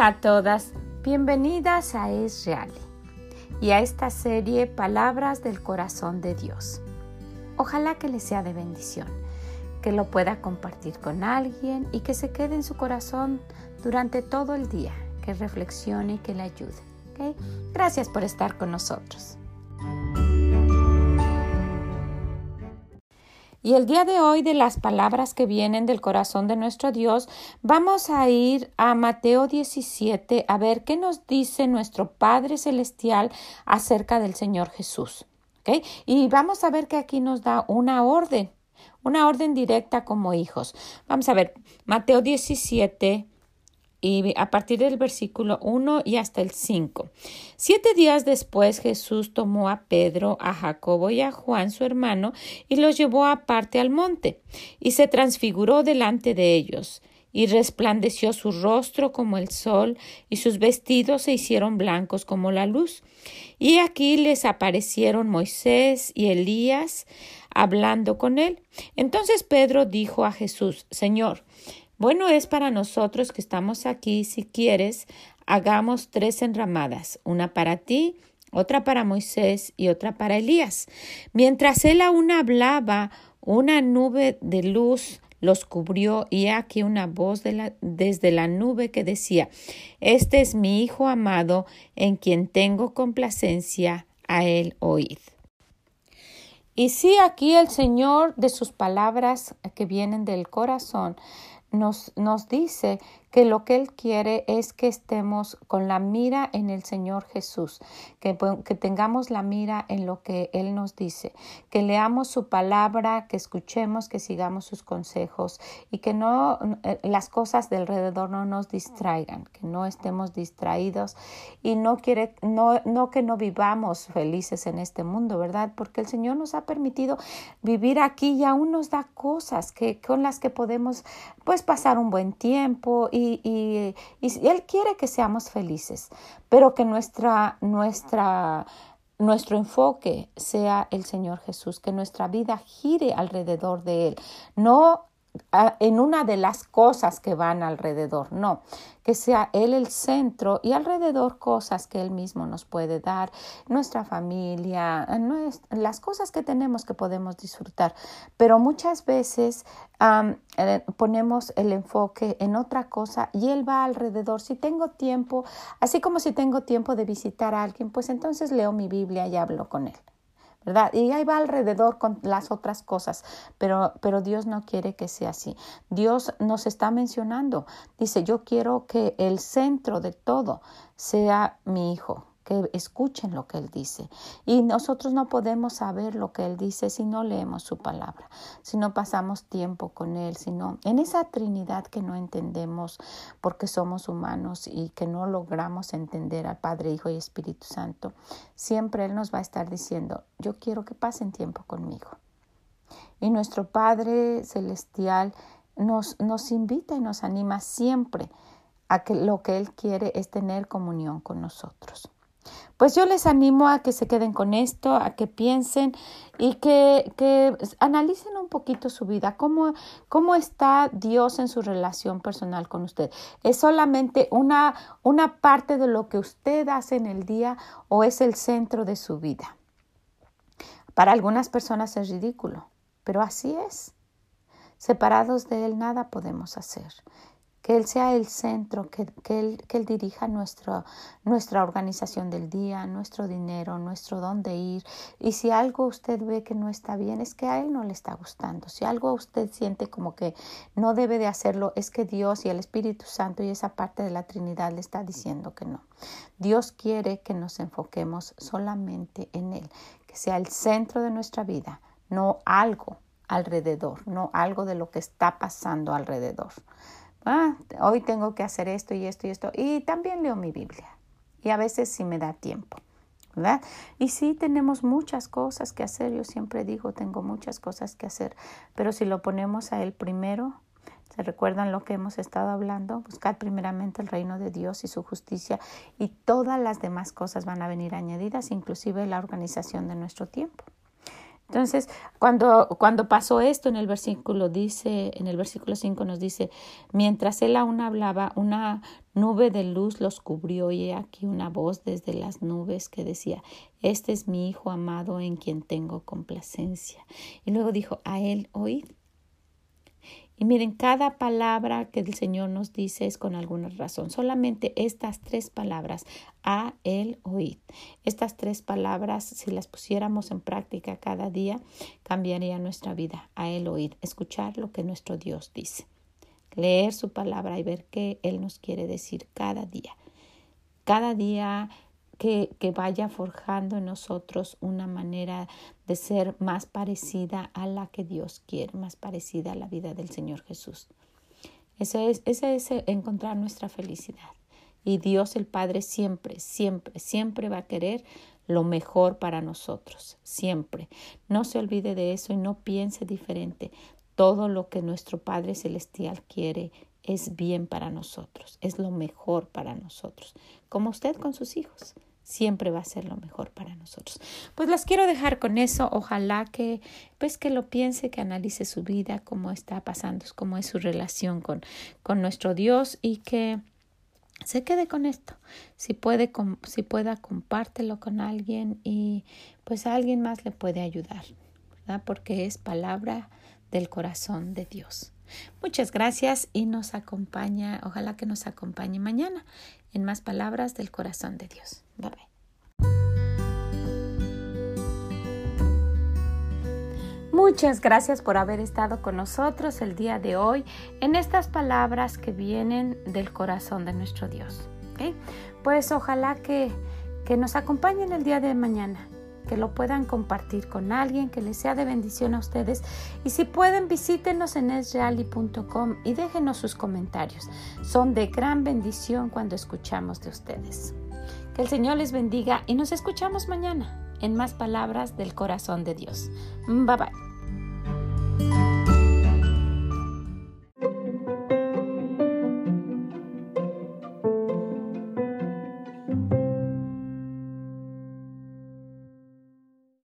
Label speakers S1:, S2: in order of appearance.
S1: Hola a todas, bienvenidas a Es Real y a esta serie Palabras del Corazón de Dios. Ojalá que les sea de bendición, que lo pueda compartir con alguien y que se quede en su corazón durante todo el día, que reflexione y que le ayude. Gracias por estar con nosotros. Y el día de hoy de las palabras que vienen del corazón de nuestro Dios, vamos a ir a Mateo 17 a ver qué nos dice nuestro Padre Celestial acerca del Señor Jesús. Y vamos a ver que aquí nos da una orden, una orden directa como hijos. Vamos a ver, Mateo 17, y a partir del versículo 1 y hasta el 5. Siete días después Jesús tomó a Pedro, a Jacobo y a Juan su hermano y los llevó aparte al monte y se transfiguró delante de ellos y resplandeció su rostro como el sol, y sus vestidos se hicieron blancos como la luz. Y aquí les aparecieron Moisés y Elías hablando con él. Entonces Pedro dijo a Jesús, Señor, bueno es para nosotros que estamos aquí, si quieres, hagamos tres enramadas, una para ti, otra para Moisés y otra para Elías. Mientras él aún hablaba, una nube de luz los cubrió y aquí una voz desde la nube que decía, Este es mi Hijo amado, en quien tengo complacencia, a él oíd. Y sí, aquí el Señor de sus palabras que vienen del corazón nos, nos dice que lo que Él quiere es que estemos con la mira en el Señor Jesús, que, que, tengamos la mira en lo que Él nos dice, que leamos su palabra, que escuchemos, que sigamos sus consejos y que no eh, las cosas del alrededor no nos distraigan, que no estemos distraídos y no quiere, no, no que no vivamos felices en este mundo, ¿verdad? Porque el Señor nos ha permitido vivir aquí y aún nos da cosas que, con las que podemos pues pasar un buen tiempo y, Él quiere que seamos felices, pero que nuestra, nuestra, nuestro enfoque sea el Señor Jesús, que nuestra vida gire alrededor de Él, no en una de las cosas que van alrededor, no, que sea Él el centro y alrededor cosas que Él mismo nos puede dar, nuestra familia, las cosas que tenemos que podemos disfrutar. Pero muchas veces eh, ponemos el enfoque en otra cosa y Él va alrededor. Si tengo tiempo, así como si tengo tiempo de visitar a alguien, pues entonces leo mi Biblia y hablo con Él. ¿Verdad? Y ahí va alrededor con las otras cosas, pero, pero Dios no quiere que sea así. Dios nos está mencionando, dice, yo quiero que el centro de todo sea mi hijo, que escuchen lo que Él dice. Y nosotros no podemos saber lo que Él dice si no leemos su palabra, si no pasamos tiempo con Él, sino en esa Trinidad que no entendemos porque somos humanos y que no logramos entender al Padre, Hijo y Espíritu Santo. Siempre Él nos va a estar diciendo, yo quiero que pasen tiempo conmigo. Y nuestro Padre Celestial nos, nos invita y nos anima siempre a que lo que Él quiere es tener comunión con nosotros. Pues yo les animo a que se queden con esto, a que piensen y que, que analicen un poquito su vida, cómo, cómo está Dios en su relación personal con usted. ¿Es solamente una, una parte de lo que usted hace en el día o es el centro de su vida? Para algunas personas es ridículo, pero así es. Separados de Él nada podemos hacer que Él sea el centro, que, él, que él, dirija nuestra, nuestra organización del día, nuestro dinero, nuestro dónde ir. Y si algo usted ve que no está bien, es que a Él no le está gustando. Si algo usted siente como que no debe de hacerlo, es que Dios y el Espíritu Santo y esa parte de la Trinidad le está diciendo que no. Dios quiere que nos enfoquemos solamente en Él, que sea el centro de nuestra vida, no algo alrededor, no algo de lo que está pasando alrededor ah, hoy tengo que hacer esto y esto y esto. Y también leo mi Biblia. Y a veces sí me da tiempo. ¿verdad? Y sí tenemos muchas cosas que hacer. Yo siempre digo, tengo muchas cosas que hacer. Pero si lo ponemos a Él primero, ¿se recuerdan lo que hemos estado hablando? Buscar primeramente el reino de Dios y su justicia. Y todas las demás cosas van a venir añadidas, inclusive la organización de nuestro tiempo. Entonces, cuando, cuando pasó esto en el versículo dice, en el versículo 5 nos dice, mientras él aún hablaba, una nube de luz los cubrió y aquí una voz desde las nubes que decía, este es mi hijo amado en quien tengo complacencia. Y luego dijo, a él oíd. Y miren, cada palabra que el Señor nos dice es con alguna razón. Solamente estas tres palabras, a él oíd. Estas tres palabras, si las pusiéramos en práctica cada día, cambiaría nuestra vida. A él oíd. Escuchar lo que nuestro Dios dice. Leer su palabra y ver qué Él nos quiere decir cada día. Cada día que, vaya forjando en nosotros una manera de ser más parecida a la que Dios quiere, más parecida a la vida del Señor Jesús. Ese es, ese es encontrar nuestra felicidad. Y Dios el Padre siempre, siempre, siempre va a querer lo mejor para nosotros, siempre. No se olvide de eso y no piense diferente. Todo lo que nuestro Padre Celestial quiere es bien para nosotros, es lo mejor para nosotros, como usted con sus hijos siempre va a ser lo mejor para nosotros. Pues las quiero dejar con eso. Ojalá que, pues que lo piense, que analice su vida, cómo está pasando, cómo es su relación con, con nuestro Dios y que se quede con esto. Si puede, si pueda, compártelo con alguien y pues a alguien más le puede ayudar, ¿verdad? Porque es palabra del corazón de Dios. Muchas gracias y nos acompaña, ojalá que nos acompañe mañana en más palabras del corazón de Dios. Bye. Muchas gracias por haber estado con nosotros el día de hoy en estas palabras que vienen del corazón de nuestro Dios. Pues ojalá que, que nos acompañen el día de mañana que lo puedan compartir con alguien, que les sea de bendición a ustedes. Y si pueden, visítenos en esreali.com y déjenos sus comentarios. Son de gran bendición cuando escuchamos de ustedes. Que el Señor les bendiga y nos escuchamos mañana en más palabras del corazón de Dios. Bye bye.